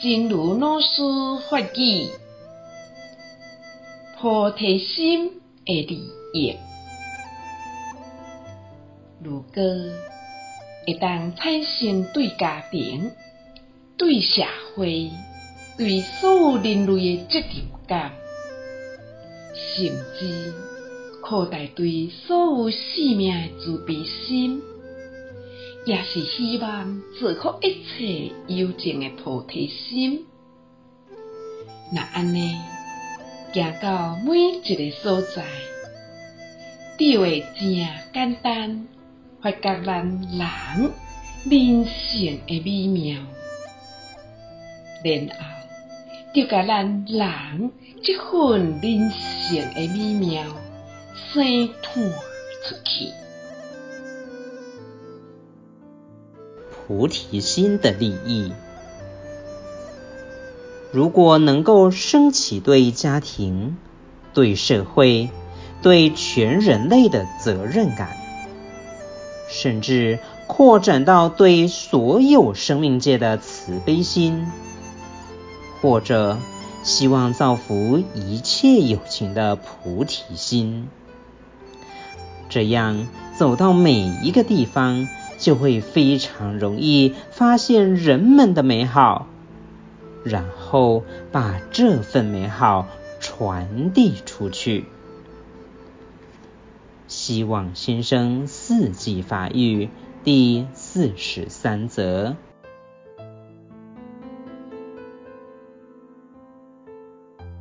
真如老师法语，菩提心的利益。如果会当产生对家庭、对社会、对所有人类的责任感，甚至扩大对所有生命的慈悲心。也是希望造福一切有情的菩提心。那安尼，行到每一个所在，就会正简单，发觉咱人人性的美妙，然后就甲咱人这份人性的美妙，生传出去。菩提心的利益，如果能够升起对家庭、对社会、对全人类的责任感，甚至扩展到对所有生命界的慈悲心，或者希望造福一切有情的菩提心，这样走到每一个地方，就会非常容易发现人们的美好，然后把这份美好传递出去。希望新生四季法语第四十三则。